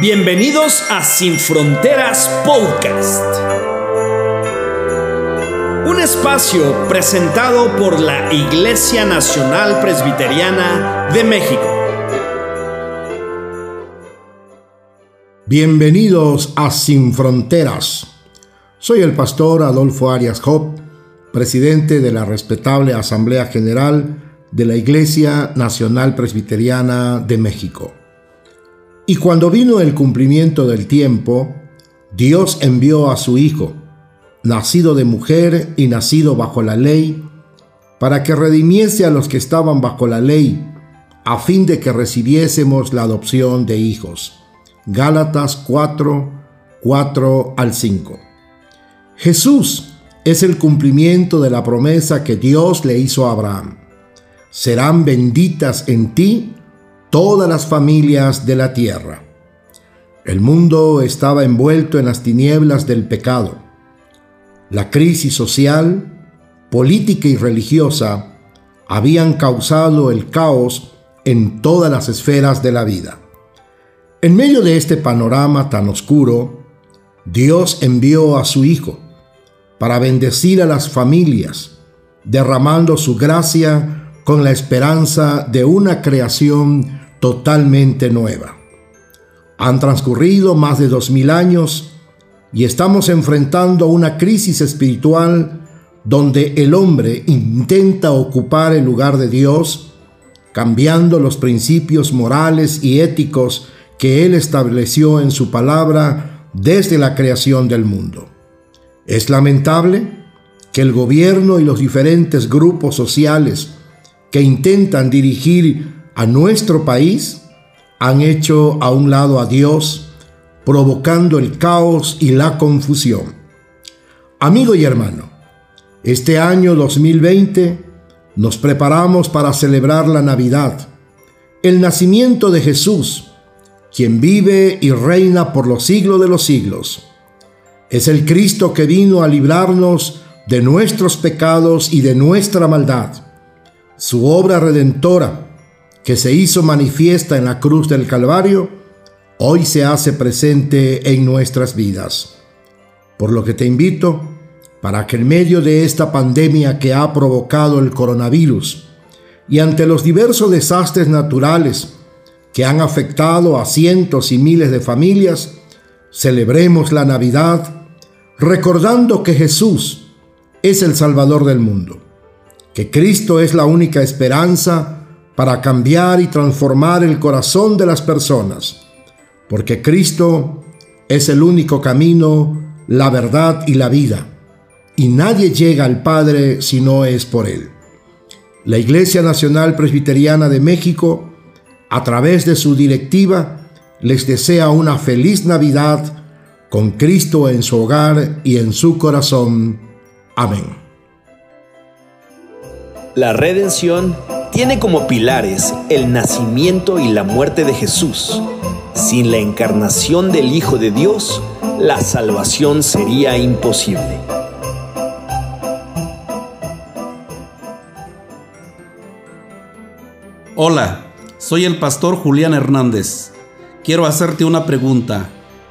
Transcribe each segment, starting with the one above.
Bienvenidos a Sin Fronteras Podcast. Un espacio presentado por la Iglesia Nacional Presbiteriana de México. Bienvenidos a Sin Fronteras. Soy el pastor Adolfo Arias Job, presidente de la respetable Asamblea General de la Iglesia Nacional Presbiteriana de México. Y cuando vino el cumplimiento del tiempo, Dios envió a su Hijo, nacido de mujer y nacido bajo la ley, para que redimiese a los que estaban bajo la ley, a fin de que recibiésemos la adopción de hijos. Gálatas 4, 4 al 5. Jesús es el cumplimiento de la promesa que Dios le hizo a Abraham. Serán benditas en ti todas las familias de la tierra. El mundo estaba envuelto en las tinieblas del pecado. La crisis social, política y religiosa habían causado el caos en todas las esferas de la vida. En medio de este panorama tan oscuro, Dios envió a su Hijo para bendecir a las familias, derramando su gracia con la esperanza de una creación totalmente nueva. Han transcurrido más de dos mil años y estamos enfrentando una crisis espiritual donde el hombre intenta ocupar el lugar de Dios, cambiando los principios morales y éticos que Él estableció en su palabra desde la creación del mundo. Es lamentable que el gobierno y los diferentes grupos sociales que intentan dirigir a nuestro país han hecho a un lado a Dios, provocando el caos y la confusión. Amigo y hermano, este año 2020 nos preparamos para celebrar la Navidad, el nacimiento de Jesús, quien vive y reina por los siglos de los siglos. Es el Cristo que vino a librarnos de nuestros pecados y de nuestra maldad. Su obra redentora que se hizo manifiesta en la cruz del Calvario, hoy se hace presente en nuestras vidas. Por lo que te invito para que en medio de esta pandemia que ha provocado el coronavirus y ante los diversos desastres naturales que han afectado a cientos y miles de familias, celebremos la Navidad recordando que Jesús es el Salvador del mundo, que Cristo es la única esperanza para cambiar y transformar el corazón de las personas, porque Cristo es el único camino, la verdad y la vida, y nadie llega al Padre si no es por Él. La Iglesia Nacional Presbiteriana de México, a través de su directiva, les desea una feliz Navidad con Cristo en su hogar y en su corazón. Amén. La redención tiene como pilares el nacimiento y la muerte de Jesús. Sin la encarnación del Hijo de Dios, la salvación sería imposible. Hola, soy el pastor Julián Hernández. Quiero hacerte una pregunta.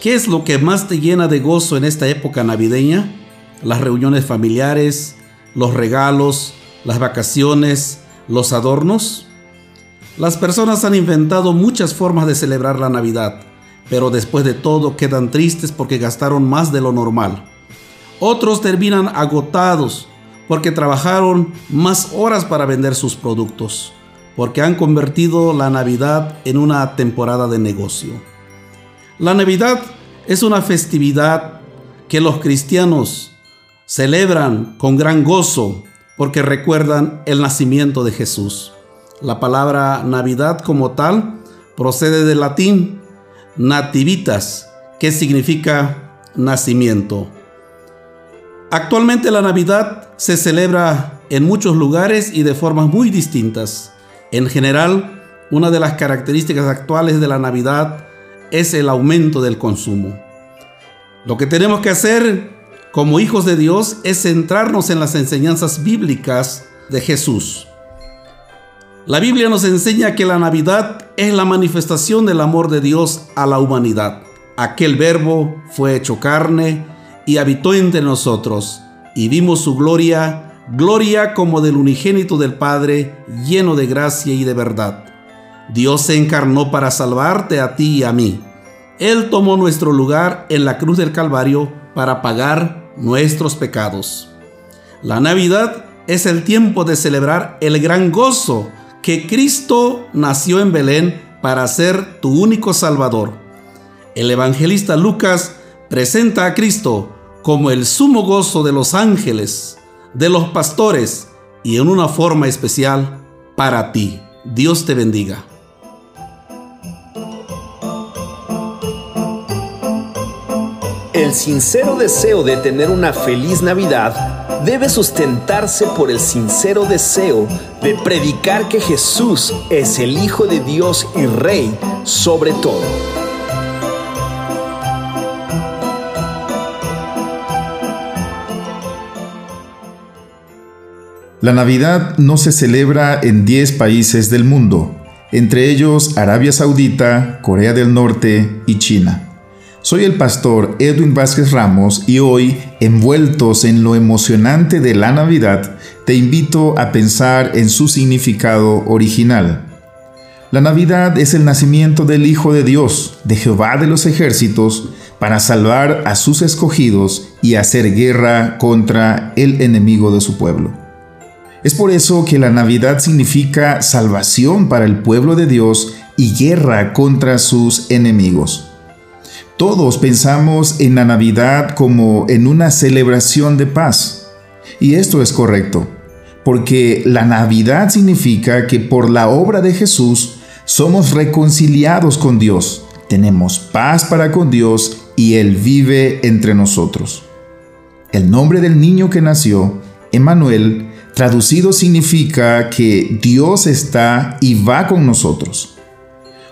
¿Qué es lo que más te llena de gozo en esta época navideña? ¿Las reuniones familiares, los regalos, las vacaciones, los adornos? Las personas han inventado muchas formas de celebrar la Navidad, pero después de todo quedan tristes porque gastaron más de lo normal. Otros terminan agotados porque trabajaron más horas para vender sus productos, porque han convertido la Navidad en una temporada de negocio. La Navidad es una festividad que los cristianos celebran con gran gozo porque recuerdan el nacimiento de Jesús. La palabra Navidad como tal procede del latín nativitas, que significa nacimiento. Actualmente la Navidad se celebra en muchos lugares y de formas muy distintas. En general, una de las características actuales de la Navidad es el aumento del consumo. Lo que tenemos que hacer como hijos de Dios es centrarnos en las enseñanzas bíblicas de Jesús. La Biblia nos enseña que la Navidad es la manifestación del amor de Dios a la humanidad. Aquel verbo fue hecho carne y habitó entre nosotros, y vimos su gloria, gloria como del unigénito del Padre, lleno de gracia y de verdad. Dios se encarnó para salvarte a ti y a mí. Él tomó nuestro lugar en la cruz del Calvario para pagar nuestros pecados. La Navidad es el tiempo de celebrar el gran gozo que Cristo nació en Belén para ser tu único Salvador. El evangelista Lucas presenta a Cristo como el sumo gozo de los ángeles, de los pastores y en una forma especial para ti. Dios te bendiga. El sincero deseo de tener una feliz Navidad debe sustentarse por el sincero deseo de predicar que Jesús es el Hijo de Dios y Rey sobre todo. La Navidad no se celebra en 10 países del mundo, entre ellos Arabia Saudita, Corea del Norte y China. Soy el pastor Edwin Vázquez Ramos y hoy, envueltos en lo emocionante de la Navidad, te invito a pensar en su significado original. La Navidad es el nacimiento del Hijo de Dios, de Jehová de los ejércitos, para salvar a sus escogidos y hacer guerra contra el enemigo de su pueblo. Es por eso que la Navidad significa salvación para el pueblo de Dios y guerra contra sus enemigos. Todos pensamos en la Navidad como en una celebración de paz. Y esto es correcto, porque la Navidad significa que por la obra de Jesús somos reconciliados con Dios, tenemos paz para con Dios y Él vive entre nosotros. El nombre del niño que nació, Emmanuel, traducido significa que Dios está y va con nosotros.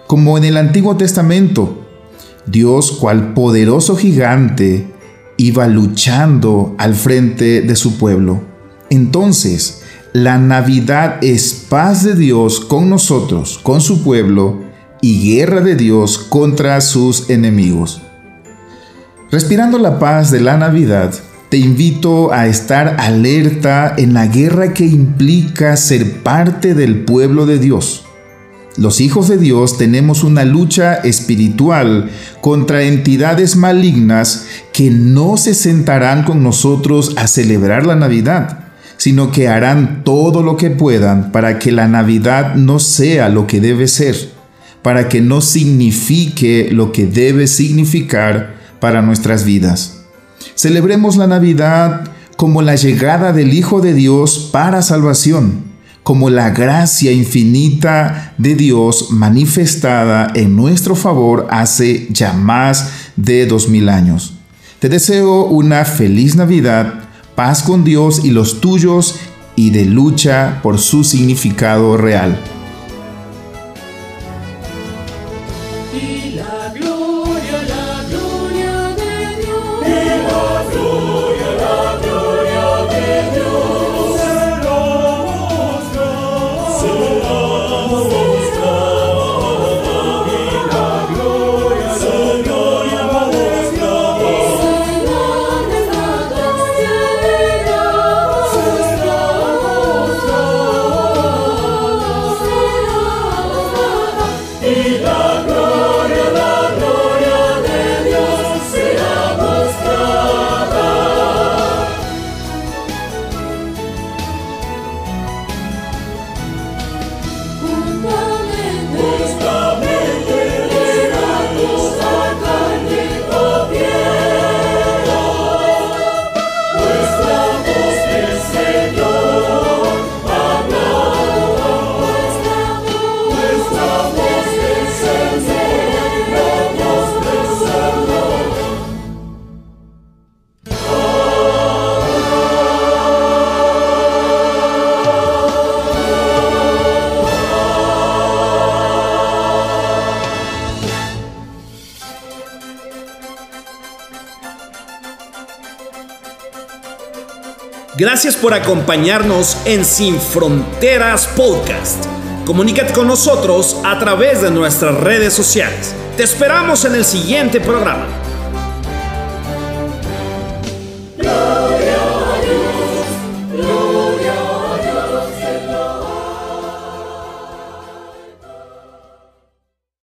Como en el Antiguo Testamento, Dios, cual poderoso gigante, iba luchando al frente de su pueblo. Entonces, la Navidad es paz de Dios con nosotros, con su pueblo, y guerra de Dios contra sus enemigos. Respirando la paz de la Navidad, te invito a estar alerta en la guerra que implica ser parte del pueblo de Dios. Los hijos de Dios tenemos una lucha espiritual contra entidades malignas que no se sentarán con nosotros a celebrar la Navidad, sino que harán todo lo que puedan para que la Navidad no sea lo que debe ser, para que no signifique lo que debe significar para nuestras vidas. Celebremos la Navidad como la llegada del Hijo de Dios para salvación como la gracia infinita de Dios manifestada en nuestro favor hace ya más de dos mil años. Te deseo una feliz Navidad, paz con Dios y los tuyos y de lucha por su significado real. the glory. Gracias por acompañarnos en Sin Fronteras Podcast. Comunícate con nosotros a través de nuestras redes sociales. Te esperamos en el siguiente programa.